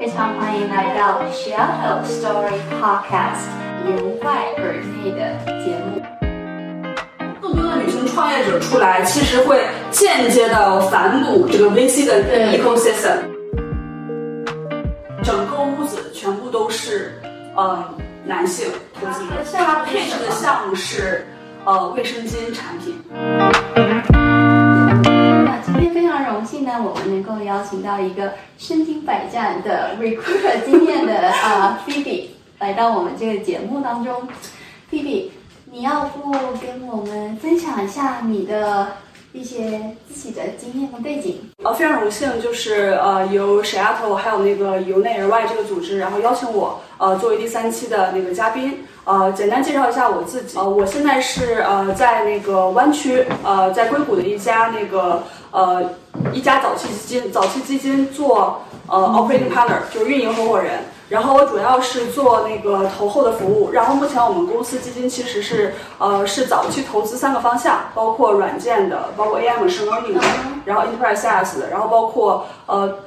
非常欢迎来到 Shadow Story Podcast 由外而内的节目。更多的女性创业者出来，其实会间接的反哺这个 VC 的 ecosystem。整个屋子全部都是呃男性投资者，他配置的项目是呃卫生巾产品。今天非常荣幸呢，我们能够邀请到一个身经百战的 recruiter 经验的啊 Phoebe 来到我们这个节目当中。Phoebe，你要不跟我们分享一下你的一些自己的经验和背景？呃，非常荣幸，就是呃由水丫头还有那个由内而外这个组织，然后邀请我呃作为第三期的那个嘉宾。呃，简单介绍一下我自己。呃，我现在是呃在那个湾区，呃在硅谷的一家那个呃一家早期基金早期基金做呃 operating partner，就是运营合伙人。然后我主要是做那个投后的服务。然后目前我们公司基金其实是呃是早期投资三个方向，包括软件的，包括 AI machine learning 的，然后 enterprise SaaS 的，然后包括呃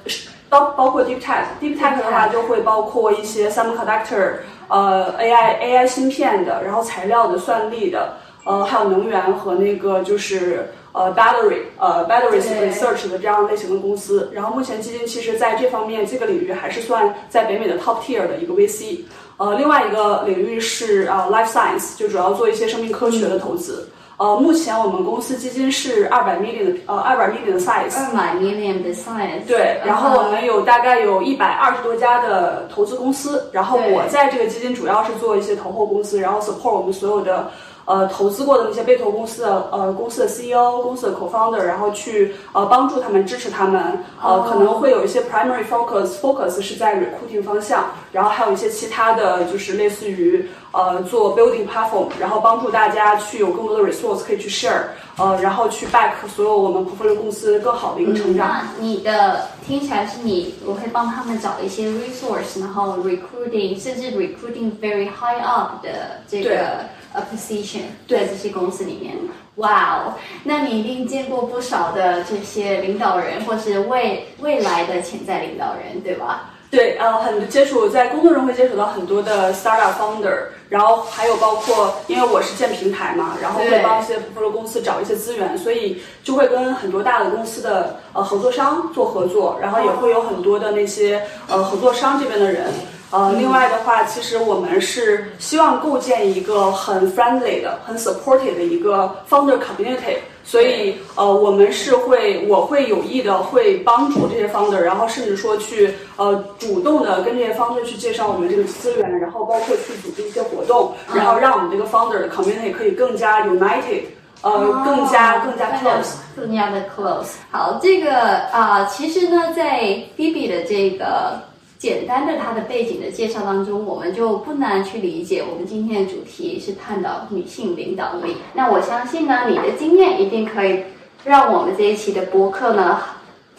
包包括 deep tech。deep tech 的话就会包括一些 semiconductor。呃，AI AI 芯片的，然后材料的、算力的，呃，还有能源和那个就是呃 battery 呃 battery research 的这样类型的公司。然后目前基金其实在这方面这个领域还是算在北美的 top tier 的一个 VC。呃，另外一个领域是啊 life science，就主要做一些生命科学的投资。呃，目前我们公司基金是二百 million 的呃二百 million 的 size，二百 million 的 size。对，然后我们有大概有一百二十多家的投资公司，然后我在这个基金主要是做一些投后公司，然后 support 我们所有的呃投资过的那些被投公司的呃公司的 CEO、公司的 co-founder，然后去呃帮助他们、支持他们，呃可能会有一些 primary focus focus 是在 recruiting 方向，然后还有一些其他的就是类似于。呃，做 building platform，然后帮助大家去有更多的 resource 可以去 share，呃，然后去 back 所有我们 portfolio 公司更好的一个成长。那你的听起来是你，我会帮他们找一些 resource，然后 recruiting，甚至 recruiting very high up 的这个 a position，在这些公司里面。哇哦，那你一定见过不少的这些领导人，或是未未来的潜在领导人，对吧？对，呃，很接触在工作中会接触到很多的 startup founder，然后还有包括，因为我是建平台嘛，然后会帮一些 pro 公司找一些资源，所以就会跟很多大的公司的呃合作商做合作，然后也会有很多的那些呃合作商这边的人。呃，另外的话，其实我们是希望构建一个很 friendly 的、很 supportive 的一个 founder community。所以，呃，我们是会，我会有意的会帮助这些 founder，然后甚至说去，呃，主动的跟这些 founder 去介绍我们这个资源，然后包括去组织一些活动，然后让我们这个 founder 的 community 可以更加 united，呃，更加更加 close，更加的 close。好，这个啊，其实呢，在 Phoebe 的这个。简单的他的背景的介绍当中，我们就不难去理解，我们今天的主题是探讨女性领导力。那我相信呢，你的经验一定可以让我们这一期的播客呢，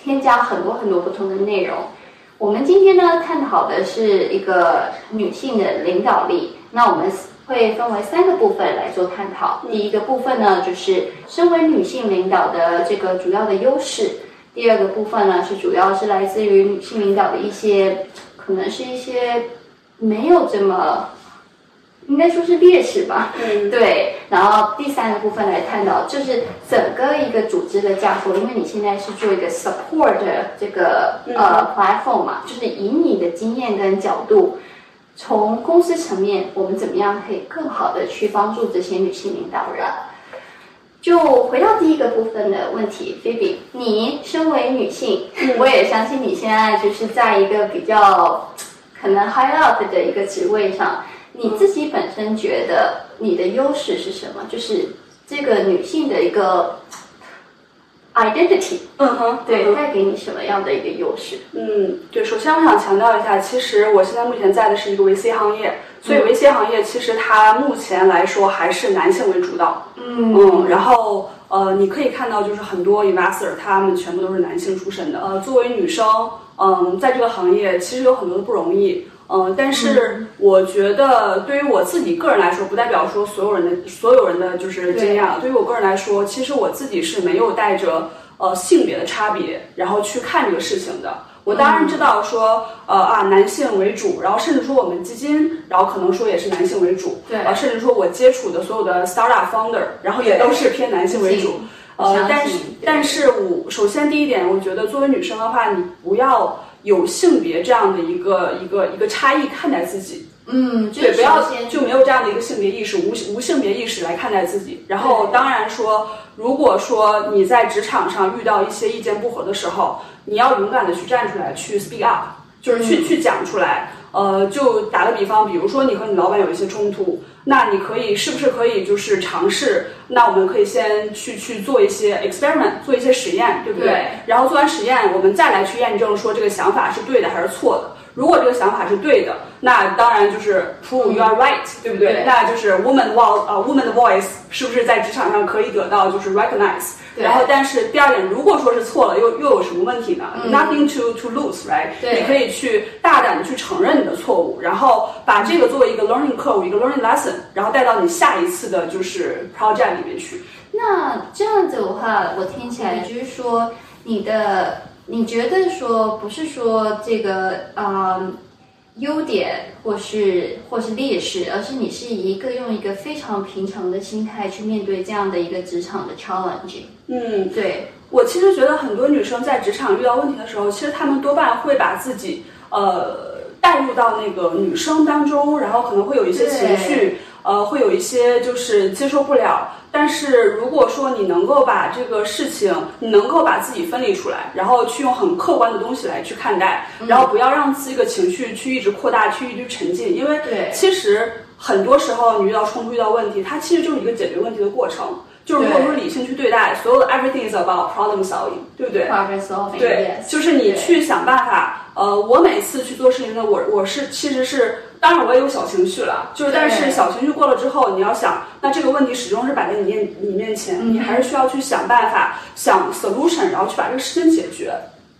添加很多很多不同的内容。我们今天呢，探讨的是一个女性的领导力。那我们会分为三个部分来做探讨。第一个部分呢，就是身为女性领导的这个主要的优势。第二个部分呢，是主要是来自于女性领导的一些，可能是一些没有这么，应该说是劣势吧。嗯，对。然后第三个部分来探讨，就是整个一个组织的架构，因为你现在是做一个 support 这个呃 platform 嘛，就是以你的经验跟角度，从公司层面，我们怎么样可以更好的去帮助这些女性领导人。就回到第一个部分的问题，菲比，你身为女性，我也相信你现在就是在一个比较可能 high up 的一个职位上，你自己本身觉得你的优势是什么？就是这个女性的一个 identity，嗯哼，对，带给你什么样的一个优势？嗯，对，首先我想强调一下，其实我现在目前在的是一个 VC 行业。所以，VC 行业其实它目前来说还是男性为主导。嗯嗯，然后呃，你可以看到，就是很多 investor 他们全部都是男性出身的。呃，作为女生，嗯，在这个行业其实有很多的不容易。嗯，但是我觉得对于我自己个人来说，不代表说所有人的所有人的就是经验。对于我个人来说，其实我自己是没有带着呃性别的差别，然后去看这个事情的。我当然知道说，呃啊，男性为主，然后甚至说我们基金，然后可能说也是男性为主，对啊，甚至说我接触的所有的 startup founder，然后也都是偏男性为主。呃，但是但是我首先第一点，我觉得作为女生的话，你不要有性别这样的一个一个一个差异看待自己。嗯，对，不要就没有这样的一个性别意识，无无性别意识来看待自己。然后，当然说，如果说你在职场上遇到一些意见不合的时候，你要勇敢的去站出来，去 speak up，就是去去讲出来。呃，就打个比方，比如说你和你老板有一些冲突，那你可以是不是可以就是尝试？那我们可以先去去做一些 experiment，做一些实验，对不对？然后做完实验，我们再来去验证说这个想法是对的还是错的。如果这个想法是对的，那当然就是 prove you are right，对不对？那就是 woman voice，呃，woman 的 voice 是不是在职场上可以得到就是 recognize？然后，但是第二点，如果说是错了，又又有什么问题呢？Nothing to to lose，right？你可以去大胆的去承认你的错误，然后把这个作为一个 learning curve，一个 learning lesson，然后带到你下一次的就是 project 里面去。那这样子的话，我听起来就是说你的。你觉得说不是说这个啊优点或是或是劣势，而是你是一个用一个非常平常的心态去面对这样的一个职场的 challenge。嗯，对。我其实觉得很多女生在职场遇到问题的时候，其实她们多半会把自己呃带入到那个女生当中，然后可能会有一些情绪，呃，会有一些就是接受不了。但是如果说你能够把这个事情，你能够把自己分离出来，然后去用很客观的东西来去看待，然后不要让自己的情绪去一直扩大，去一直沉浸，因为其实很多时候你遇到冲突、遇到问题，它其实就是一个解决问题的过程。就是如果说理性去对待，所有的 everything is about problem solving，对不对？problem solving，对，就是你去想办法。呃，我每次去做事情呢，我我是其实是，当然我也有小情绪了，就是但是小情绪过了之后，你要想，那这个问题始终是摆在你面你面前，你还是需要去想办法，想 solution，然后去把这个事情解决。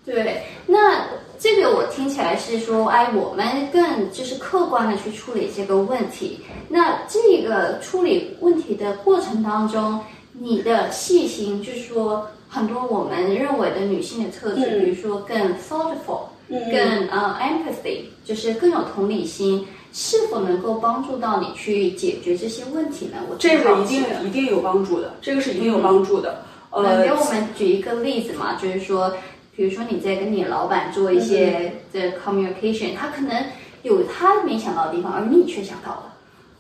对，那这个我听起来是说，哎，我们更就是客观的去处理这个问题。那这个处理问题的过程当中，你的细心，就是说很多我们认为的女性的特质，比如说更 thoughtful。更呃 empathy 就是更有同理心，是否能够帮助到你去解决这些问题呢？我这个一定一定有帮助的，这个是一定有帮助的。呃，给我们举一个例子嘛，就是说，比如说你在跟你老板做一些的 communication，他可能有他没想到的地方，而你却想到了。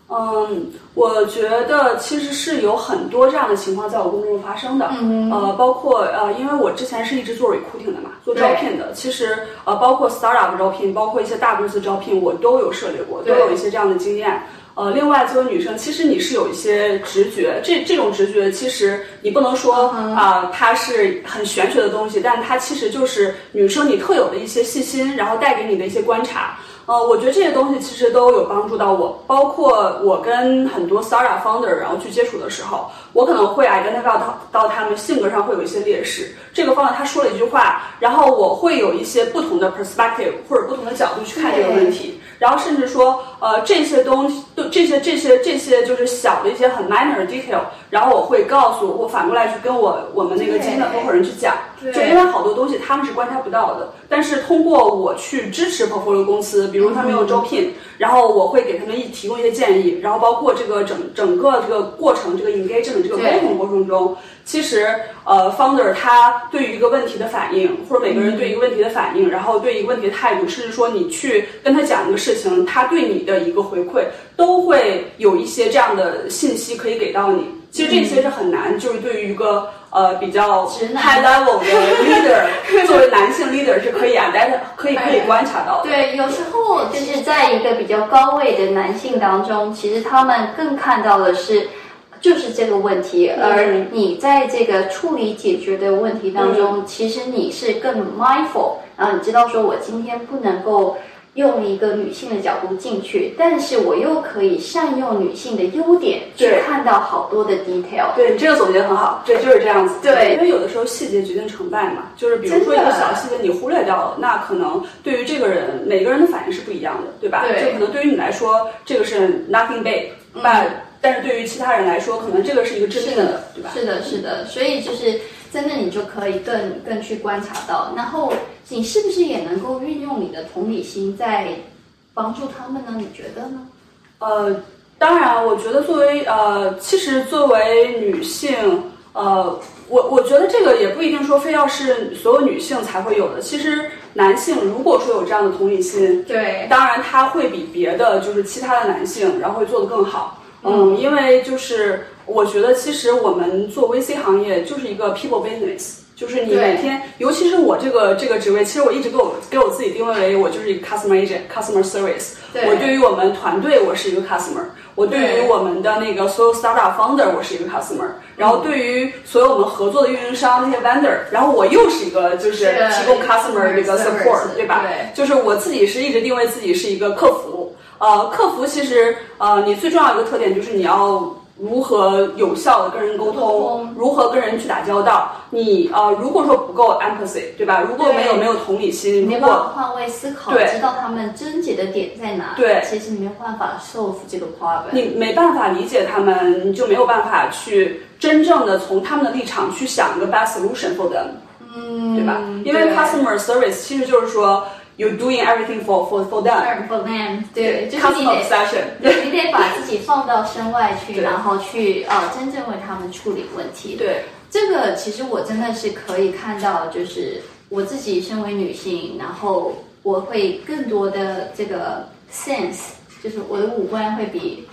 嗯，我觉得其实是有很多这样的情况在我工作中发生的。嗯，呃，包括呃，因为我之前是一直做 recruiting 的嘛，做招聘的。其实呃，包括 startup 招聘，包括一些大公司招聘，我都有涉猎过，都有一些这样的经验。呃，另外作为女生，其实你是有一些直觉，这这种直觉其实你不能说啊，它是很玄学的东西，但它其实就是女生你特有的一些细心，然后带给你的一些观察。呃，我觉得这些东西其实都有帮助到我，包括我跟很多 startup founder 然后去接触的时候，我可能会 identify 到到他们性格上会有一些劣势。这个 founder 他说了一句话，然后我会有一些不同的 perspective 或者不同的角度去看这个问题，然后甚至说，呃，这些东西都这些这些这些就是小的一些很 minor 的 detail，然后我会告诉我反过来去跟我我们那个基金的合伙人去讲，就因为好多东西他们是观察不到的，但是通过我去支持 portfolio 公司。比如他们有招聘，然后我会给他们一提供一些建议，然后包括这个整整个这个过程，这个 engagement 这个沟通过程中，其实呃 founder 他对于一个问题的反应，或者每个人对一个问题的反应，然后对一个问题的态度，甚至说你去跟他讲一个事情，他对你的一个回馈，都会有一些这样的信息可以给到你。其实这些是很难，就是对于一个呃比较 high level 的 leader，作为男性 leader 是可以 i d e 可以可以观察到。对，有时候就是在一个比较高位的男性当中，其实他们更看到的是就是这个问题，而你在这个处理解决的问题当中，其实你是更 mindful，然后你知道说我今天不能够。用一个女性的角度进去，但是我又可以善用女性的优点去看到好多的 detail。对你这个总结很好，对，就是这样子。对，因为有的时候细节决定成败嘛，就是比如说一个小细节你忽略掉了，那可能对于这个人每个人的反应是不一样的，对吧？对。就可能对于你来说这个是 nothing big，但但是对于其他人来说，可能这个是一个致命的，对吧？是的，是的。所以就是真的你就可以更更去观察到，然后你是不是也能够运用你的同理心在帮助他们呢？你觉得呢？呃，当然，我觉得作为呃，其实作为女性，呃，我我觉得这个也不一定说非要是所有女性才会有的。其实男性如果说有这样的同理心，对，当然他会比别的就是其他的男性，然后会做得更好。嗯，因为就是我觉得其实我们做 VC 行业就是一个 people business。就是你每天，尤其是我这个这个职位，其实我一直给我给我自己定位为我就是一个 customer agent，customer service。我对于我们团队，我是一个 customer。我对于我们的那个所有 startup founder，我是一个 customer。然后对于所有我们合作的运营商那些 vendor，然后我又是一个就是提供 customer 这个 support，对吧？对就是我自己是一直定位自己是一个客服。呃，客服其实呃，你最重要一个特点就是你要。如何有效的跟人沟通？如何跟人去打交道？你呃，如果说不够 empathy，对吧？如果没有没有同理心，没办法换位思考，知道他们症结的点在哪？对，其实你没有办法 solve 这个 problem。你没办法理解他们，你就没有办法去真正的从他们的立场去想一个 best solution for them，嗯，对吧？因为 customer service 其实就是说。You're doing everything for for for them. For them，对，就是你得，你得把自己放到身外去，然后去呃真正为他们处理问题。对，这个其实我真的是可以看到，就是我自己身为女性，然后我会更多的这个 sense，就是我的五官会比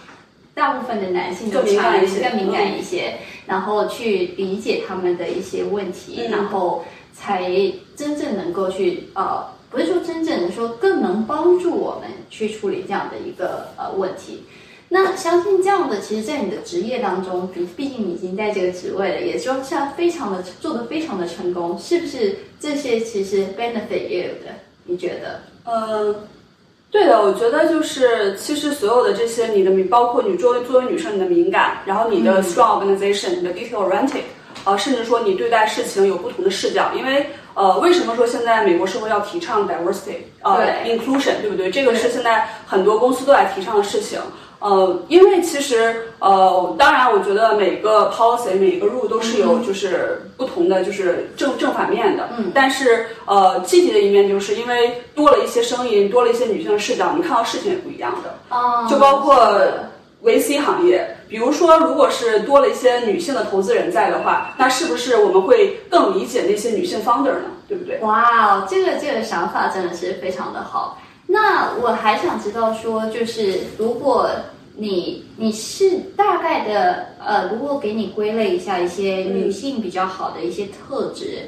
大部分的男性更敏感一些，更敏感一些，然后去理解他们的一些问题，然后才真正能够去呃。不是说真正的说更能帮助我们去处理这样的一个呃问题，那相信这样的，其实，在你的职业当中，毕毕竟你已经在这个职位了，也就像非常的做的非常的成功，是不是？这些其实 benefit you 的，你觉得？嗯，对的，我觉得就是其实所有的这些，你的敏包括你作为作为女生你的敏感，然后你的 strong organization，你的 detail oriented，呃，甚至说你对待事情有不同的视角，因为。呃，为什么说现在美国社会要提倡 diversity，呃，inclusion，对不对？这个是现在很多公司都在提倡的事情。呃，因为其实呃，当然，我觉得每个 policy 每一个 rule 都是有就是不同的就是正正反面的。嗯。但是呃，积极的一面就是因为多了一些声音，多了一些女性的视角，你看到事情也不一样的。哦。就包括。VC 行业，比如说，如果是多了一些女性的投资人在的话，那是不是我们会更理解那些女性 founder 呢？对不对？哇，这个这个想法真的是非常的好。那我还想知道说，就是如果你你是大概的呃，如果给你归类一下一些女性比较好的一些特质，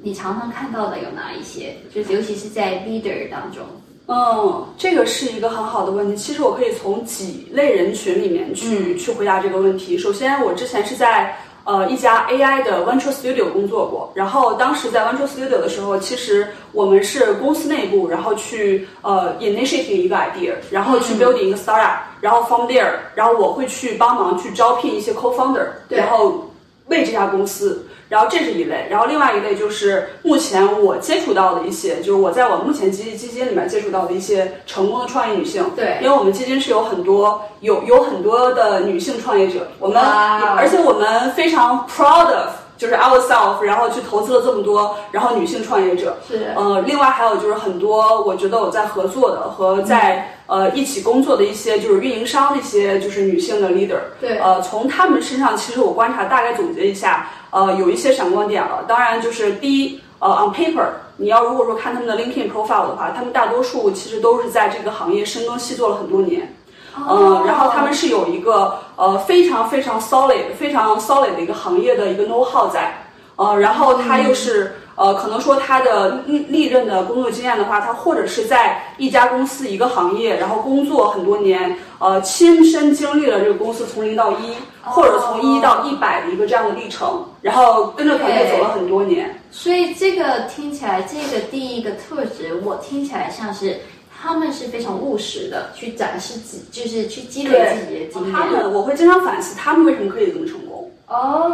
你常常看到的有哪一些？就是尤其是在 leader 当中。嗯，这个是一个很好的问题。其实我可以从几类人群里面去去回答这个问题。首先，我之前是在呃一家 AI 的 Venture Studio 工作过。然后当时在 Venture Studio 的时候，其实我们是公司内部，然后去呃 initiating 一个 idea，然后去 building 一个 startup，然后 from there，然后我会去帮忙去招聘一些 co-founder，然后为这家公司。然后这是一类，然后另外一类就是目前我接触到的一些，就是我在我目前基金基金里面接触到的一些成功的创业女性。对，因为我们基金是有很多有有很多的女性创业者，我们而且我们非常 proud of 就是 ourselves，然后去投资了这么多，然后女性创业者。是。呃，另外还有就是很多，我觉得我在合作的和在呃一起工作的一些就是运营商那些就是女性的 leader。对。呃，从他们身上，其实我观察大概总结一下。呃，有一些闪光点了。当然，就是第一，呃，on paper，你要如果说看他们的 LinkedIn profile 的话，他们大多数其实都是在这个行业深耕细作了很多年。嗯，然后他们是有一个呃非常非常 solid、非常 solid 的一个行业的一个 know how 在。呃，然后他又是。呃，可能说他的历历任的工作经验的话，他或者是在一家公司一个行业，然后工作很多年，呃，亲身经历了这个公司从零到一，或者从一到一百的一个这样的历程，然后跟着团队走了很多年。所以这个听起来，这个第一个特质，我听起来像是他们是非常务实的，去展示自，就是去积累自己的经验。他们，我会经常反思，他们为什么可以这么成功。哦，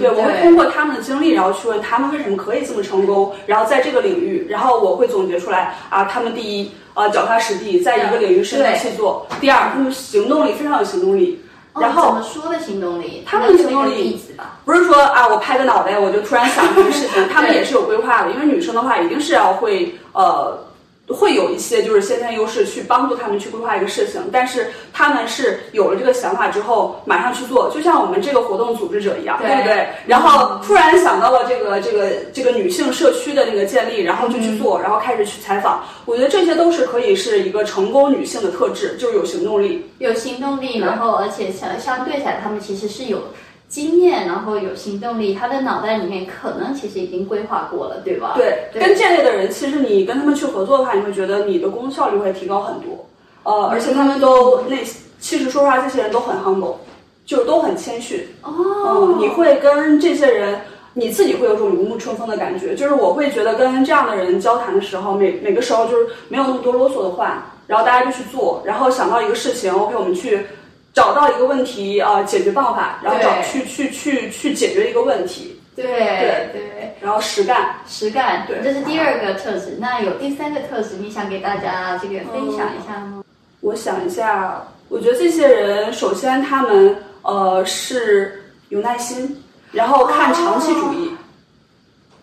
对，我会通过他们的经历，然后去问他们为什么可以这么成功，然后在这个领域，然后我会总结出来啊，他们第一，呃，脚踏实地，在一个领域深耕细作；第二，他们行动力非常有行动力；然后怎么说的行动力？他们的行动力不是说啊，我拍个脑袋我就突然想这个事情，他们也是有规划的。因为女生的话，一定是要会呃。会有一些就是先天优势去帮助他们去规划一个事情，但是他们是有了这个想法之后马上去做，就像我们这个活动组织者一样，对不对？然后突然想到了这个这个这个女性社区的那个建立，然后就去做，然后开始去采访。我觉得这些都是可以是一个成功女性的特质，就是有行动力，有行动力，然后而且相相对起来，他们其实是有。经验，然后有行动力，他的脑袋里面可能其实已经规划过了，对吧？对，跟这类的人，其实你跟他们去合作的话，你会觉得你的工作效率会提高很多。呃，而且他们都那，其实说实话，这些人都很 humble，就是都很谦逊。哦。嗯，你会跟这些人，你自己会有种如沐春风的感觉。就是我会觉得跟这样的人交谈的时候，每每个时候就是没有那么多啰嗦的话，然后大家就去做，然后想到一个事情，OK，我们去。找到一个问题啊，解决办法，然后找去去去去解决一个问题。对对对，然后实干实干，对，这是第二个特质。那有第三个特质，你想给大家这个分享一下吗？我想一下，我觉得这些人首先他们呃是有耐心，然后看长期主义。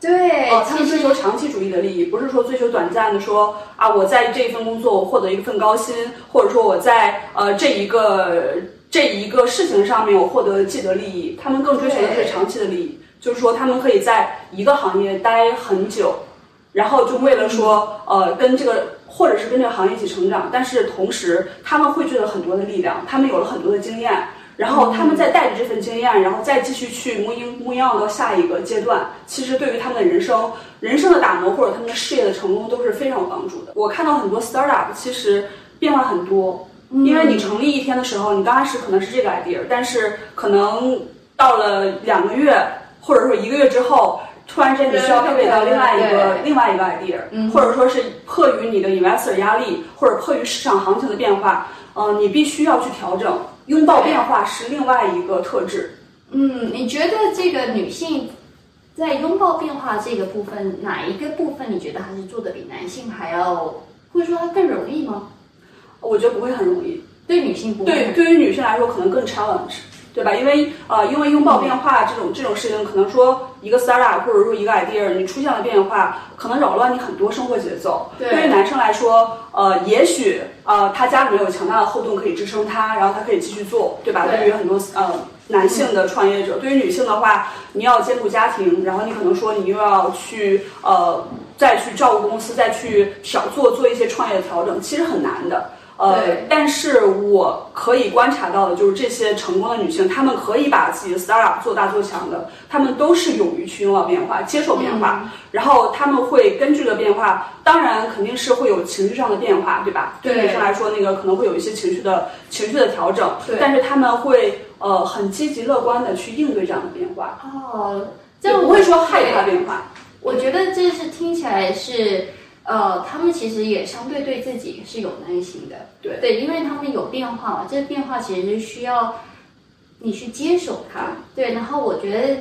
对，他们追求长期主义的利益，不是说追求短暂的，说啊，我在这一份工作我获得一份高薪，或者说我在呃这一个这一个事情上面我获得既得利益。他们更追求的是长期的利益，就是说他们可以在一个行业待很久，然后就为了说呃跟这个或者是跟这个行业一起成长，但是同时他们汇聚了很多的力量，他们有了很多的经验。然后他们再带着这份经验，然后再继续去 move move on 到下一个阶段。其实对于他们的人生、人生的打磨或者他们的事业的成功都是非常有帮助的。我看到很多 startup 其实变化很多，因为你成立一天的时候，你刚开始可能是这个 idea，但是可能到了两个月或者说一个月之后，突然间你需要配备到另外一个另外一个 idea，或者说是迫于你的 investor 压力或者迫于市场行情的变化，嗯，你必须要去调整。拥抱变化是另外一个特质。嗯，你觉得这个女性在拥抱变化这个部分，哪一个部分你觉得还是做的比男性还要，或者说它更容易吗？我觉得不会很容易。对女性不会。对，对于女性来说可能更 challenge。对吧？因为呃，因为拥抱变化这种这种事情，可能说一个 startup 或者说一个 idea，你出现了变化，可能扰乱你很多生活节奏。对于男生来说，呃，也许呃，他家里面有强大的后盾可以支撑他，然后他可以继续做，对吧？对于很多呃男性的创业者，对于女性的话，你要兼顾家庭，然后你可能说你又要去呃再去照顾公司，再去调做做一些创业的调整，其实很难的。呃，但是我可以观察到的，就是这些成功的女性，她们可以把自己的 startup 做大做强的，她们都是勇于去拥抱变化、接受变化，然后她们会根据这个变化，当然肯定是会有情绪上的变化，对吧？对女生来说，那个可能会有一些情绪的情绪的调整，对，但是她们会呃很积极乐观的去应对这样的变化。哦，这不会说害怕变化。我觉得这是听起来是。呃，他们其实也相对对自己是有耐心的，对对，因为他们有变化嘛，这个变化其实是需要你去接受它，对。然后我觉得，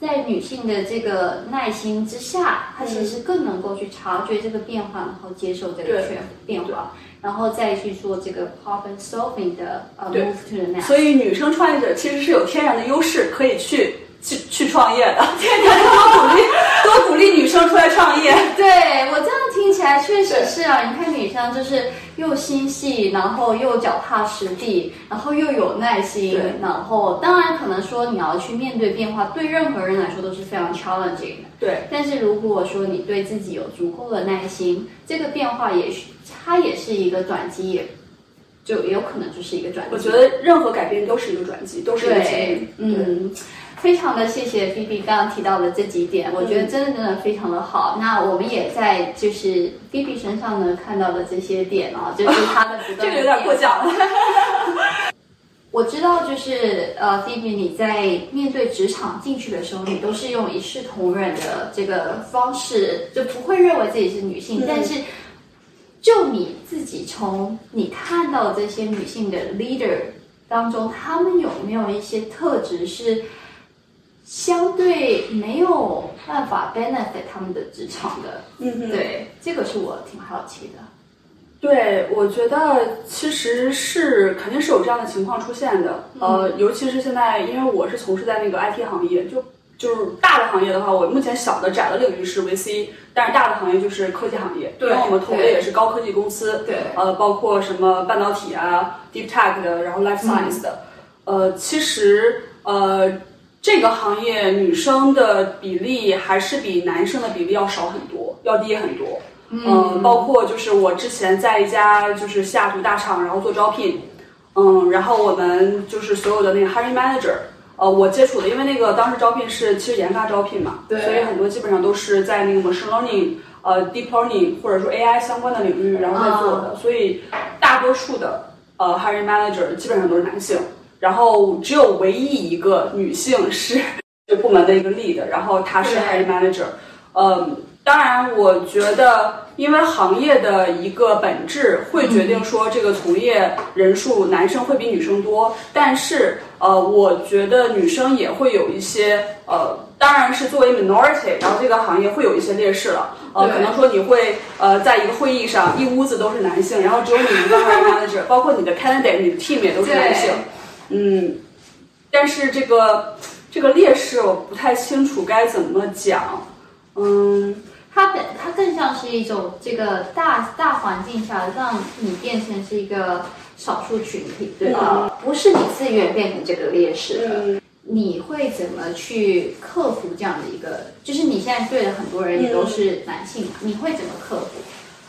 在女性的这个耐心之下，她其实更能够去察觉这个变化，然后接受这个变变化，然后再去做这个 problem solving 的呃 move to the next。所以，女生创业者其实是有天然的优势，可以去。去去创业的，多鼓励多鼓励女生出来创业。对我这样听起来确实是啊，你看女生就是又心细，然后又脚踏实地，然后又有耐心，然后当然可能说你要去面对变化，对任何人来说都是非常 challenging 的。对，但是如果说你对自己有足够的耐心，这个变化也许它也是一个转机，也就也有可能就是一个转机。我觉得任何改变都是一个转机，都是一个机嗯。非常的谢谢 B B 刚刚提到的这几点，我觉得真的真的非常的好。那我们也在就是 B B 身上呢看到的这些点啊，就是他的 这个有点过奖了。我知道，就是呃，B B 你在面对职场进去的时候，你都是用一视同仁的这个方式，就不会认为自己是女性。但是，就你自己从你看到这些女性的 leader 当中，他们有没有一些特质是？相对没有办法 benefit 他们的职场的，嗯对，这个是我挺好奇的。对，我觉得其实是肯定是有这样的情况出现的。呃，尤其是现在，因为我是从事在那个 IT 行业，就就是大的行业的话，我目前小的窄的领域是 VC，但是大的行业就是科技行业，因为我们投的也是高科技公司，对，呃，包括什么半导体啊、Deep Tech 的，然后 Life Science 的。呃，其实呃，这个行业女生的比例还是比男生的比例要少很多，要低很多。嗯，包括就是我之前在一家就是西雅图大厂，然后做招聘，嗯，然后我们就是所有的那个 hiring manager，呃，我接触的，因为那个当时招聘是其实研发招聘嘛，对，所以很多基本上都是在那个 machine learning，呃，deep learning 或者说 AI 相关的领域，然后在做的，所以大多数的呃 hiring manager 基本上都是男性，然后只有唯一一个女性是 这部门的一个 lead，然后她是 hiring manager，嗯。当然，我觉得，因为行业的一个本质会决定说这个从业人数，男生会比女生多。但是，呃，我觉得女生也会有一些，呃，当然是作为 minority，然后这个行业会有一些劣势了。呃，可能说你会，呃，在一个会议上，一屋子都是男性，然后只有你一个 manager，包括你的 candidate，你的 team 也都是男性。嗯，但是这个这个劣势我不太清楚该怎么讲。嗯。它本它更像是一种这个大大环境下让你变成是一个少数群体，对吧？不是你自愿变成这个劣势的。你会怎么去克服这样的一个？就是你现在对的很多人也都是男性，你会怎么克服？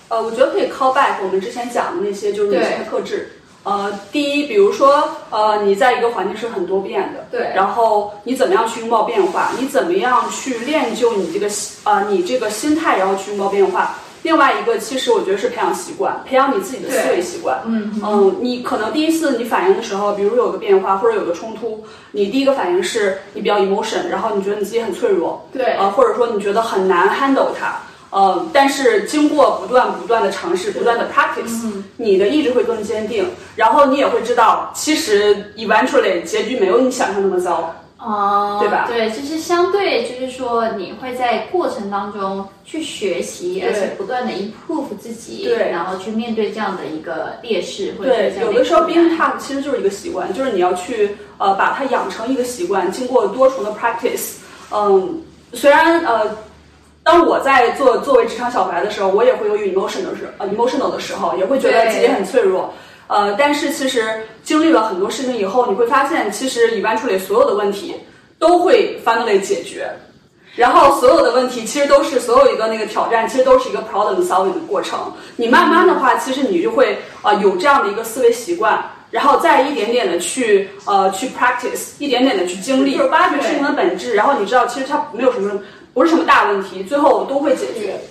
呃，我觉得可以 call back 我们之前讲的那些就是女性的特质。呃，第一，比如说，呃，你在一个环境是很多变的，对，然后你怎么样去拥抱变化？你怎么样去练就你这个呃，你这个心态，然后去拥抱变化？另外一个，其实我觉得是培养习惯，培养你自己的思维习惯。嗯嗯，你可能第一次你反应的时候，比如有个变化或者有个冲突，你第一个反应是你比较 emotion，然后你觉得你自己很脆弱，对，呃，或者说你觉得很难 handle 它。呃，但是经过不断不断的尝试，不断的 practice，你的意志会更坚定，然后你也会知道，其实 eventually 结局没有你想象那么糟，哦，对吧？对，就是相对，就是说你会在过程当中去学习，而且不断的 improve 自己，对，然后去面对这样的一个劣势，或者对，有的时候 being tough 其实就是一个习惯，就是你要去呃把它养成一个习惯，经过多重的 practice，嗯，虽然呃。当我在做作为职场小白的时候，我也会有 emotional 的时呃 emotional 的时候，也会觉得自己很脆弱。呃，但是其实经历了很多事情以后，你会发现，其实 eventually 所有的问题都会 finally 解决。然后所有的问题其实都是所有一个那个挑战，其实都是一个 problem solving 的过程。你慢慢的话，其实你就会啊有这样的一个思维习惯，然后再一点点的去呃去 practice，一点点的去经历，就是挖掘事情的本质。然后你知道，其实它没有什么。不是什么大问题，最后都会解决。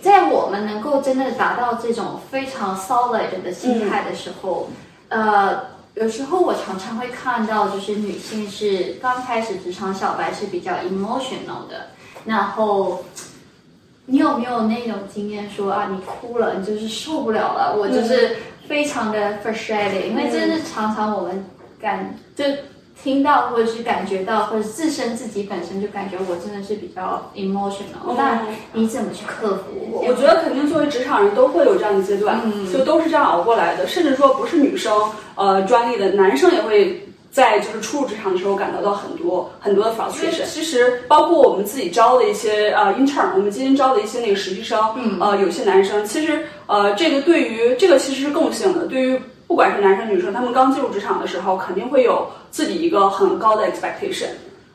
在我们能够真的达到这种非常 solid 的心态的时候，呃，有时候我常常会看到，就是女性是刚开始职场小白是比较 emotional 的。然后，你有没有那种经验说啊，你哭了，你就是受不了了，我就是非常的 frustrated，因为真的常常我们感就。听到或者是感觉到，或者自身自己本身就感觉我真的是比较 emotional，那你怎么去克服？我我觉得肯定作为职场人都会有这样的阶段，就都是这样熬过来的。甚至说不是女生呃专利的，男生也会在就是初入职场的时候感到到很多很多的 frustration。其实包括我们自己招的一些呃 intern，我们今天招的一些那个实习生，呃有些男生其实呃这个对于这个其实是共性的，对于。不管是男生女生，他们刚进入职场的时候，肯定会有自己一个很高的 expectation，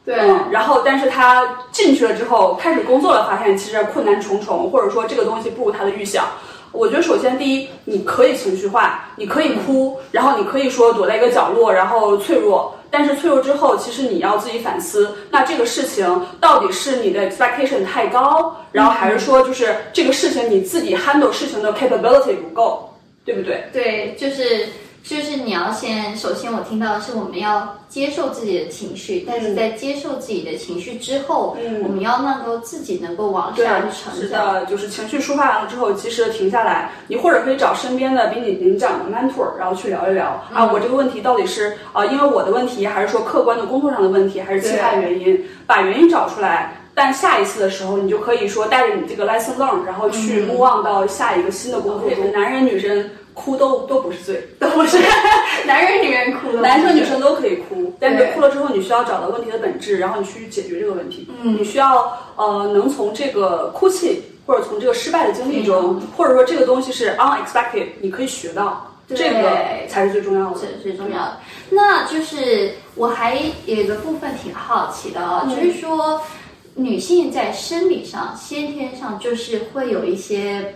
对。然后，但是他进去了之后，开始工作了，发现其实困难重重，或者说这个东西不如他的预想。我觉得，首先第一，你可以情绪化，你可以哭，然后你可以说躲在一个角落，然后脆弱。但是脆弱之后，其实你要自己反思，那这个事情到底是你的 expectation 太高，然后还是说就是这个事情你自己 handle 事情的 capability 不够。对不对？对，就是就是你要先，首先我听到的是我们要接受自己的情绪，但是在接受自己的情绪之后，嗯，我们要能够自己能够往下去成长。是的，就是情绪抒发完了之后，及时的停下来，你或者可以找身边的比你年长的 mentor，然后去聊一聊啊，我这个问题到底是啊，因为我的问题，还是说客观的工作上的问题，还是其他原因？把原因找出来。但下一次的时候，你就可以说带着你这个 lesson learn，然后去 move on 到下一个新的工作中。男人女生哭都都不是罪，都不是，男人女人哭，男生女生都可以哭，但是哭了之后，你需要找到问题的本质，然后你去解决这个问题。嗯，你需要呃能从这个哭泣或者从这个失败的经历中，或者说这个东西是 unexpected，你可以学到。这个才是最重要的，是最重要的。那就是我还有一个部分挺好奇的啊，就是说女性在生理上、先天上就是会有一些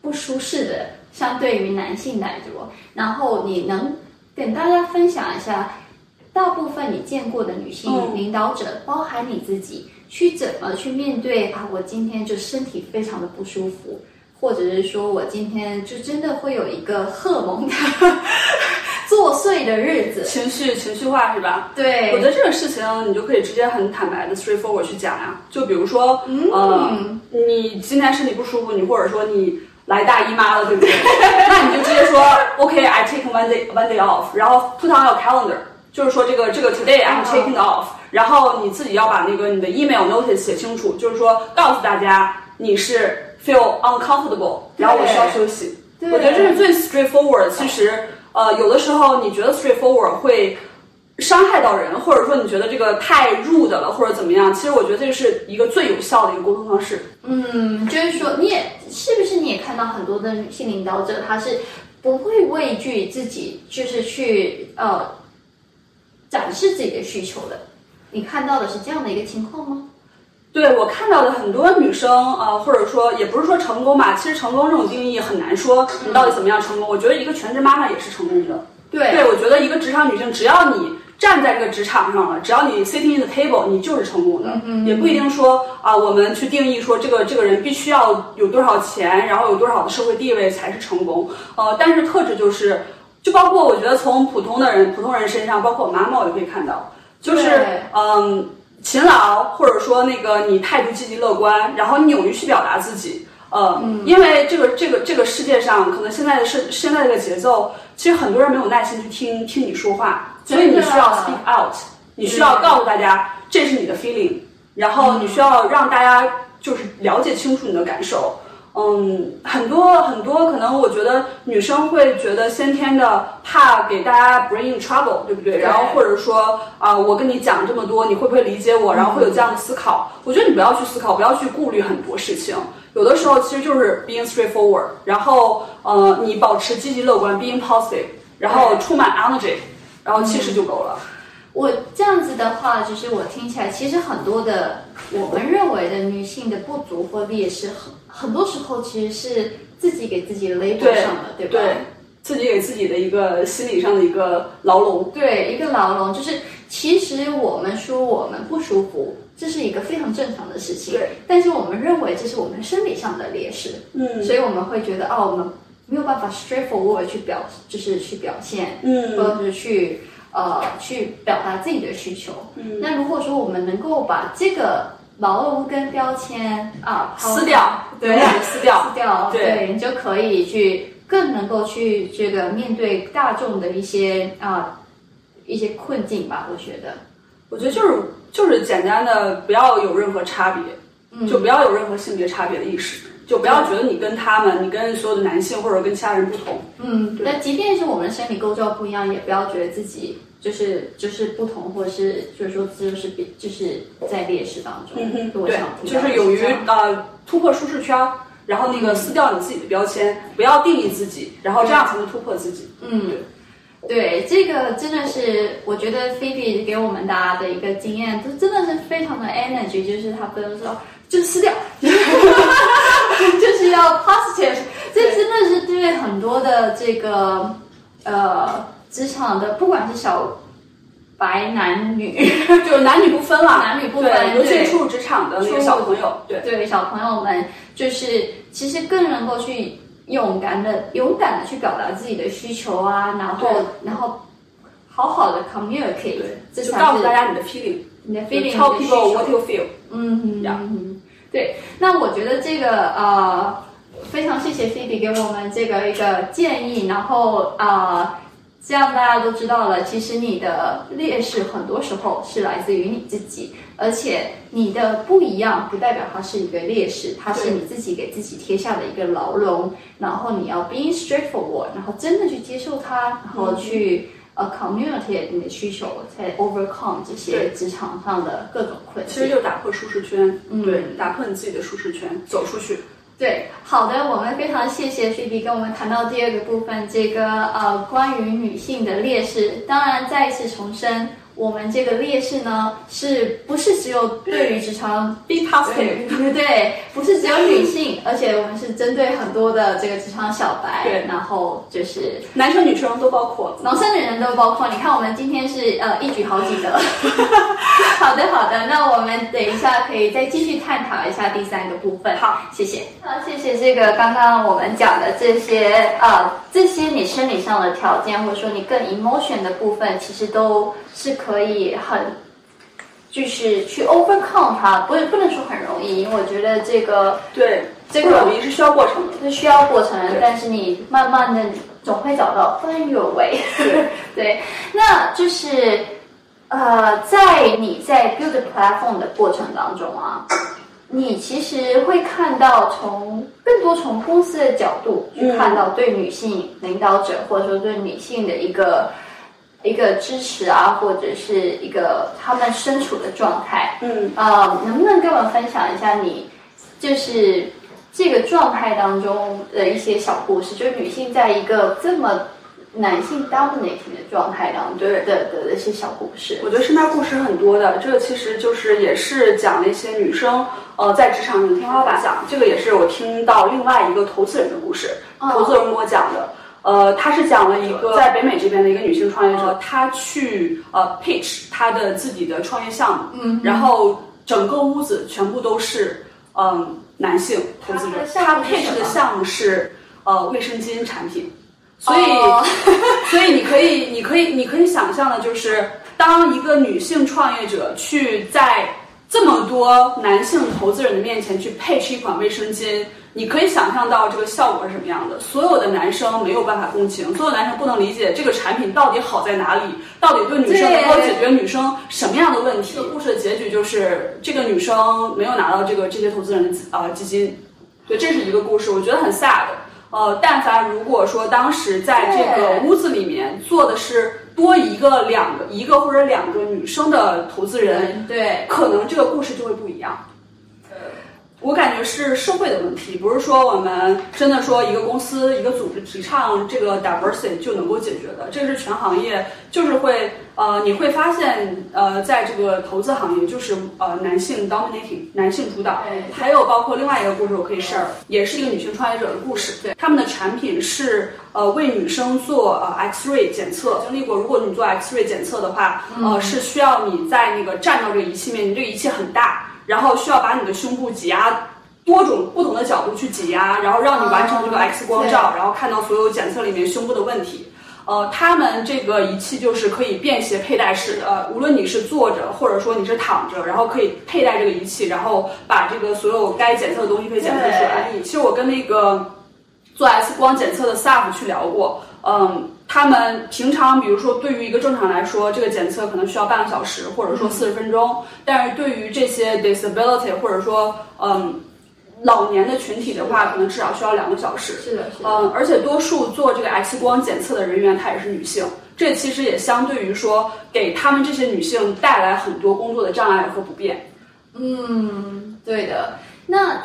不舒适的，相对于男性来说。然后你能跟大家分享一下，大部分你见过的女性领导者，包含你自己，去怎么去面对啊？我今天就身体非常的不舒服。或者是说我今天就真的会有一个荷蒙的作祟的日子，情绪情绪化是吧？对，我觉得这个事情你就可以直接很坦白的 straightforward 去讲呀。就比如说，嗯，你今天身体不舒服，你或者说你来大姨妈了，对不对？那你就直接说，OK，I take one day one day off，然后 put on your calendar，就是说这个这个 today I'm taking off，然后你自己要把那个你的 email notice 写清楚，就是说告诉大家你是。feel uncomfortable，然后我需要休息。我觉得这是最 straightforward。其实，呃，有的时候你觉得 straightforward 会伤害到人，或者说你觉得这个太 rude 了，或者怎么样。其实我觉得这是一个最有效的一个沟通方式。嗯，就是说，你也是不是你也看到很多的女性领导者，她是不会畏惧自己，就是去呃展示自己的需求的。你看到的是这样的一个情况吗？对我看到的很多女生，呃，或者说也不是说成功吧，其实成功这种定义很难说，你到底怎么样成功？我觉得一个全职妈妈也是成功的。对，对我觉得一个职场女性，只要你站在这个职场上了，只要你 sitting in the table，你就是成功的。嗯也不一定说啊，我们去定义说这个这个人必须要有多少钱，然后有多少的社会地位才是成功。呃，但是特质就是，就包括我觉得从普通的人、普通人身上，包括我妈妈，我也可以看到，就是嗯。勤劳，或者说那个你态度积极乐观，然后你勇于去表达自己，呃，因为这个这个这个世界上，可能现在的是现在这个节奏，其实很多人没有耐心去听听你说话，所以你需要 speak out，你需要告诉大家这是你的 feeling，然后你需要让大家就是了解清楚你的感受。嗯，很多很多，可能我觉得女生会觉得先天的怕给大家 bring in trouble，对不对？然后或者说啊，我跟你讲这么多，你会不会理解我？然后会有这样的思考。我觉得你不要去思考，不要去顾虑很多事情。有的时候其实就是 being straightforward，然后呃，你保持积极乐观，being positive，然后充满 energy，然后气势就够了。我这样子的话，就是我听起来，其实很多的我们认为的女性的不足或劣势，很很多时候其实是自己给自己 label 上的，对吧？对，自己给自己的一个心理上的一个牢笼。对，一个牢笼，就是其实我们说我们不舒服，这是一个非常正常的事情。对，但是我们认为这是我们生理上的劣势，嗯，所以我们会觉得哦，我们没有办法 straightforward 去表，就是去表现，嗯，或者是去。呃，去表达自己的需求。嗯，那如果说我们能够把这个牢笼跟标签啊撕掉，对，撕掉，撕掉，对，你就可以去更能够去这个面对大众的一些啊一些困境吧。我觉得，我觉得就是就是简单的不要有任何差别，嗯就不要有任何性别差别的意识。就不要觉得你跟他们，你跟所有的男性或者跟其他人不同。嗯，那即便是我们生理构造不一样，也不要觉得自己就是就是不同，或者是就是说就是比就是在劣势当中。嗯哼，对，就是勇于呃突破舒适圈，然后那个撕掉你自己的标签，不要定义自己，然后这样才能突破自己。嗯，对，这个真的是我觉得菲比给我们大家的一个经验，就真的是非常的 energy，就是他不能说。就撕掉，就是要 positive，这真的是对很多的这个呃职场的，不管是小白男女，就男女不分了，男女不分，尤其初入职场的那个小朋友，对。对小朋友们，就是其实更能够去勇敢的、勇敢的去表达自己的需求啊，然后然后好好的 communicate，就告诉大家你的 feeling，你的 feeling，tell people what you feel，嗯嗯。对，那我觉得这个呃，非常谢谢菲比给我们这个一个建议，然后啊，这样大家都知道了，其实你的劣势很多时候是来自于你自己，而且你的不一样不代表它是一个劣势，它是你自己给自己贴下的一个牢笼。然后你要 being straightforward，然后真的去接受它，然后去呃 communicate 你的需求，才 overcome 这些职场上的各种困境。其实就打破舒适圈，对，打破你自己的舒适圈，走出去。对，好的，我们非常谢谢菲比跟我们谈到第二个部分，这个呃关于女性的劣势。当然，再一次重申。我们这个劣势呢，是不是只有对于职场 be positive，对不对？不是只有女性，而且我们是针对很多的这个职场小白，对，然后就是男生女生都包括，男生女人都包括。你看，我们今天是呃一举好几得。好的，好的，那我们等一下可以再继续探讨一下第三个部分。好，谢谢。啊，谢谢这个刚刚我们讲的这些啊，这些你生理上的条件，或者说你更 emotion 的部分，其实都是可。以很，就是去 overcome 它，不不能说很容易，因为我觉得这个对这个容易是需要过程的，是需要过程的。但是你慢慢的总会找到 find your way。对，那就是呃，在你在 build platform 的过程当中啊，你其实会看到从更多从公司的角度去看到对女性领导者或者说对女性的一个。一个支持啊，或者是一个他们身处的状态，嗯呃，能不能跟我们分享一下你就是这个状态当中的一些小故事？就是女性在一个这么男性 dominating 的状态当中的的一些小故事。我觉得是那故事很多的，这个其实就是也是讲了一些女生呃在职场上天花板讲，这个也是我听到另外一个投资人的故事，投资人跟我讲的。呃，他是讲了一个在北美这边的一个女性创业者，她去呃 pitch 她的自己的创业项目，嗯，然后整个屋子全部都是嗯男性投资者，她 pitch 的项目是呃卫生巾产品，所以 所以你可以你可以你可以想象的就是当一个女性创业者去在这么多男性投资人的面前去 pitch 一款卫生巾。你可以想象到这个效果是什么样的？所有的男生没有办法共情，所有男生不能理解这个产品到底好在哪里，到底对女生能够解决女生什么样的问题。这个故事的结局就是这个女生没有拿到这个这些投资人的呃基金，对，这是一个故事，我觉得很 sad。呃，但凡如果说当时在这个屋子里面做的是多一个、两个、一个或者两个女生的投资人，对，可能这个故事就会不一样。我感觉是社会的问题，不是说我们真的说一个公司、一个组织提倡这个 diversity 就能够解决的。这是全行业，就是会呃，你会发现呃，在这个投资行业，就是呃，男性 dominating，男性主导。还有包括另外一个故事，我可以 share，也是一个女性创业者的故事。对，他们的产品是呃为女生做呃 X-ray 检测。经历过，如果你做 X-ray 检测的话，呃，是需要你在那个站到这个仪器面前，这个仪器很大。然后需要把你的胸部挤压多种不同的角度去挤压，然后让你完成这个 X 光照，然后看到所有检测里面胸部的问题。呃，他们这个仪器就是可以便携佩戴式的，无论你是坐着或者说你是躺着，然后可以佩戴这个仪器，然后把这个所有该检测的东西可以检测出来。其实我跟那个做 X 光检测的 staff 去聊过，嗯。他们平常，比如说，对于一个正常来说，这个检测可能需要半个小时，或者说四十分钟。但是对于这些 disability 或者说嗯老年的群体的话，可能至少需要两个小时。是的，是的。嗯，而且多数做这个 X 光检测的人员，她也是女性。这其实也相对于说，给他们这些女性带来很多工作的障碍和不便。嗯，对的。那。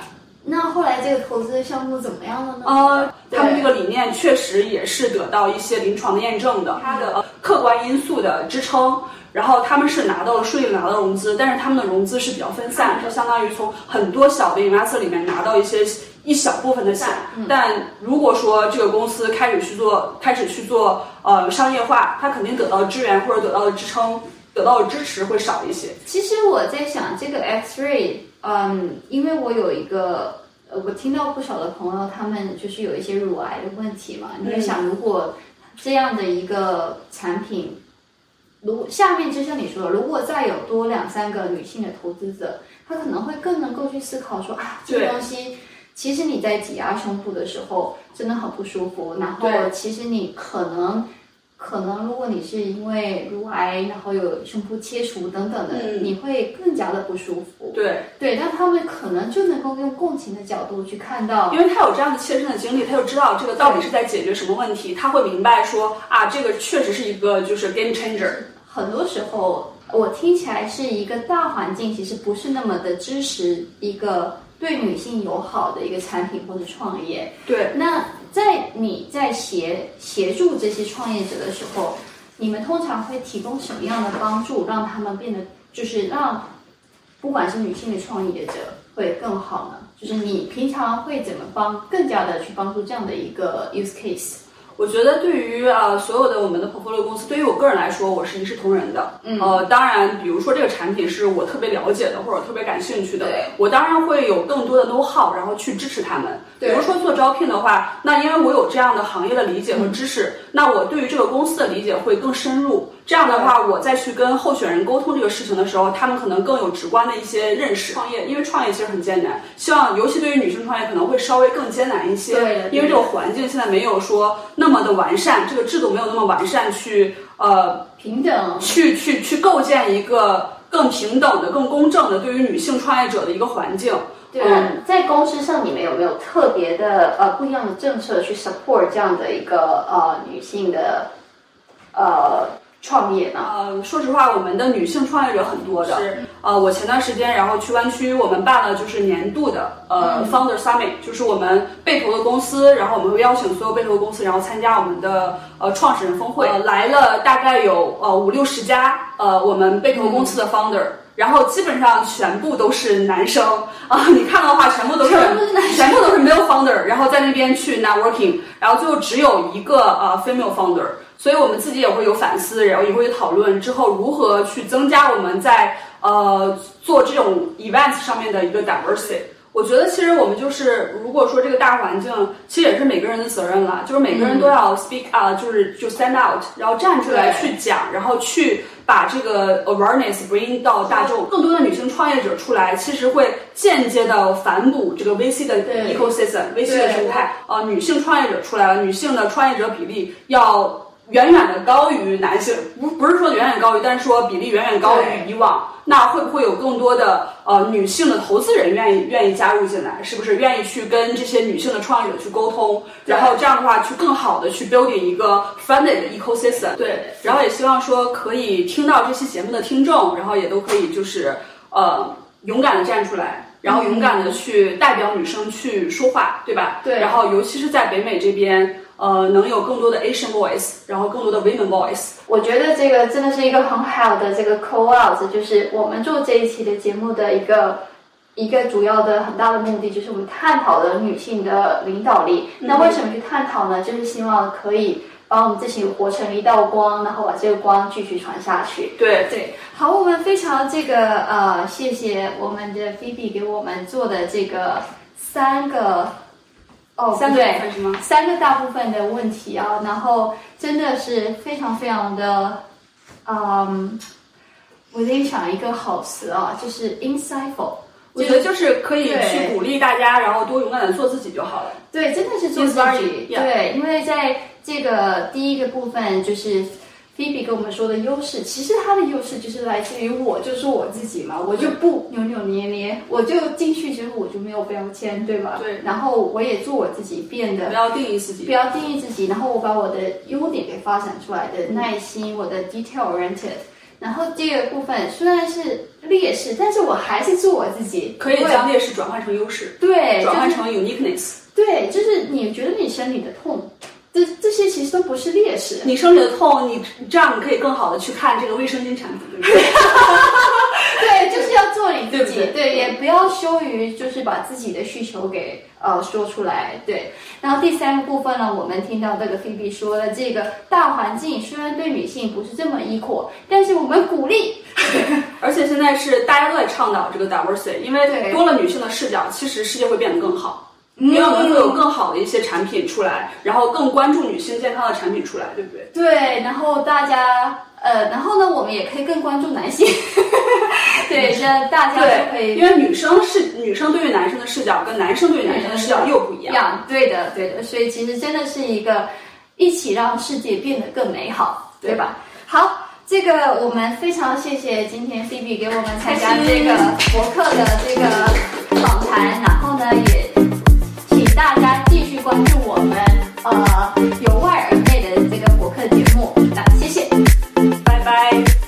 那这个投资的项目怎么样了呢？呃，他们这个理念确实也是得到一些临床的验证的，它的客观因素的支撑，然后他们是拿到了顺利拿到融资，但是他们的融资是比较分散，就相当于从很多小的 investor 里面拿到一些一小部分的钱。但如果说这个公司开始去做，开始去做呃商业化，它肯定得到支援或者得到的支撑、得到的支持会少一些。其实我在想这个 X-ray。嗯，因为我有一个，呃，我听到不少的朋友，他们就是有一些乳癌的问题嘛。你就想，如果这样的一个产品，如下面就像你说的，如果再有多两三个女性的投资者，她可能会更能够去思考说啊，这个东西其实你在挤压胸部的时候真的很不舒服，然后其实你可能可能如果你是因为乳癌，然后有胸部切除等等的，嗯你会更加的不舒服。对，对，但他们可能就能够用共情的角度去看到因为他有这样的切身的经历，他就知道这个到底是在解决什么问题，他会明白说啊，这个确实是一个就是 game changer。很多时候，我听起来是一个大环境其实不是那么的支持一个对女性友好的一个产品或者创业。对，那在你在协协助这些创业者的时候，你们通常会提供什么样的帮助，让他们变得就是让不管是女性的创业者会更好呢？就是你平常会怎么帮更加的去帮助这样的一个 use case？我觉得对于呃所有的我们的 portfolio 公司，对于我个人来说，我是一视同仁的。嗯呃，当然，比如说这个产品是我特别了解的，或者特别感兴趣的，我当然会有更多的 know how，然后去支持他们。比如说做招聘的话，那因为我有这样的行业的理解和知识，那我对于这个公司的理解会更深入。这样的话，我再去跟候选人沟通这个事情的时候，他们可能更有直观的一些认识。创业，因为创业其实很艰难，希望尤其对于女性创业可能会稍微更艰难一些。对。的因为这个环境现在没有说那么的完善，这个制度没有那么完善去呃平等，去去去构建一个更平等的、更公正的对于女性创业者的一个环境。对，嗯。在公司上你们有没有特别的呃不一样的政策去 support 这样的一个呃女性的呃创业呢？呃，说实话，我们的女性创业者很多的。是。呃，我前段时间然后去湾区，我们办了就是年度的呃、嗯。Founder Summit，就是我们被投的公司，然后我们会邀请所有被投的公司，然后参加我们的呃创始人峰会，呃、来了大概有呃五六十家呃我们被投公司的 founder。然后基本上全部都是男生。啊，你看的话，全部都是全部都是男生。全部都是 male founder，然后在那边去 networking，然后最后只有一个呃 female founder，所以我们自己也会有反思，然后也会有讨论之后如何去增加我们在呃做这种 events 上面的一个 diversity。我觉得其实我们就是，如果说这个大环境，其实也是每个人的责任了，就是每个人都要 speak 啊、就是就 stand out，然后站出来去讲，然后去把这个 awareness bring 到大众，更多的女性创业者出来，其实会间接的反哺这个 VC 的 ecosystem，VC 的生态。呃，女性创业者出来了，女性的创业者比例要远远的高于男性，不不是说远远高于，但是说比例远远高于以往。那会不会有更多的呃女性的投资人愿意愿意加入进来？是不是愿意去跟这些女性的创业者去沟通？然后这样的话，去更好的去 building 一个 funded 的 ecosystem。对，然后也希望说可以听到这期节目的听众，然后也都可以就是呃勇敢的站出来。然后勇敢的去代表女生去说话，对吧？对然后尤其是在北美这边，呃，能有更多的 Asian voice，然后更多的 women voice。我觉得这个真的是一个很好的这个 call out，就是我们做这一期的节目的一个一个主要的很大的目的，就是我们探讨的女性的领导力。那为什么去探讨呢？就是希望可以把我们自己活成一道光，然后把这个光继续传下去。对，对，好，我们非常这个呃，谢谢我们的 Phoebe 给我们做的这个三个哦，三个部分是吗？三个大部分的问题啊，然后真的是非常非常的，嗯，我得想一个好词啊，就是 insightful。我觉得就是可以去鼓励大家，然后多勇敢的做自己就好了。对，真的是做自己。对，因为在这个第一个部分，就是 Phoebe 跟我们说的优势，其实它的优势就是来自于我就是我自己嘛，我就不扭扭捏捏，我就进去之后我就没有标签，对吧？对然后我也做我自己，变得不要定义自己不。要定义自己，然后我把我的优点给发展出来的耐心，我的 detail oriented。然后这个部分虽然是劣势，但是我还是做我自己，可以将劣势转换成优势，对，转换成 uniqueness。对，就是你觉得你身体的痛，这这些其实都不是劣势。你生理的痛，你这样你可以更好的去看这个卫生巾产品，对不对？对，就是要做你自己，对也不要羞于就是把自己的需求给呃说出来，对。然后第三个部分呢，我们听到这个菲比说的这个大环境虽然对女性不是这么 equal，但是我们鼓励，而且现在是大家都在倡导这个 diversity，因为多了女性的视角，其实世界会变得更好。因为我们会有更好的一些产品出来，然后更关注女性健康的产品出来，对不对？对，然后大家呃，然后呢，我们也可以更关注男性，对，那大家都可以因为女生是女生对于男生的视角跟男生对于男生的视角又不一样。样，对的，对的，所以其实真的是一个一起让世界变得更美好，对吧？好，这个我们非常谢谢今天 Phoebe 给我们参加这个博客的这个访谈。关注我们呃由外而内的这个博客节目。那谢谢。拜拜。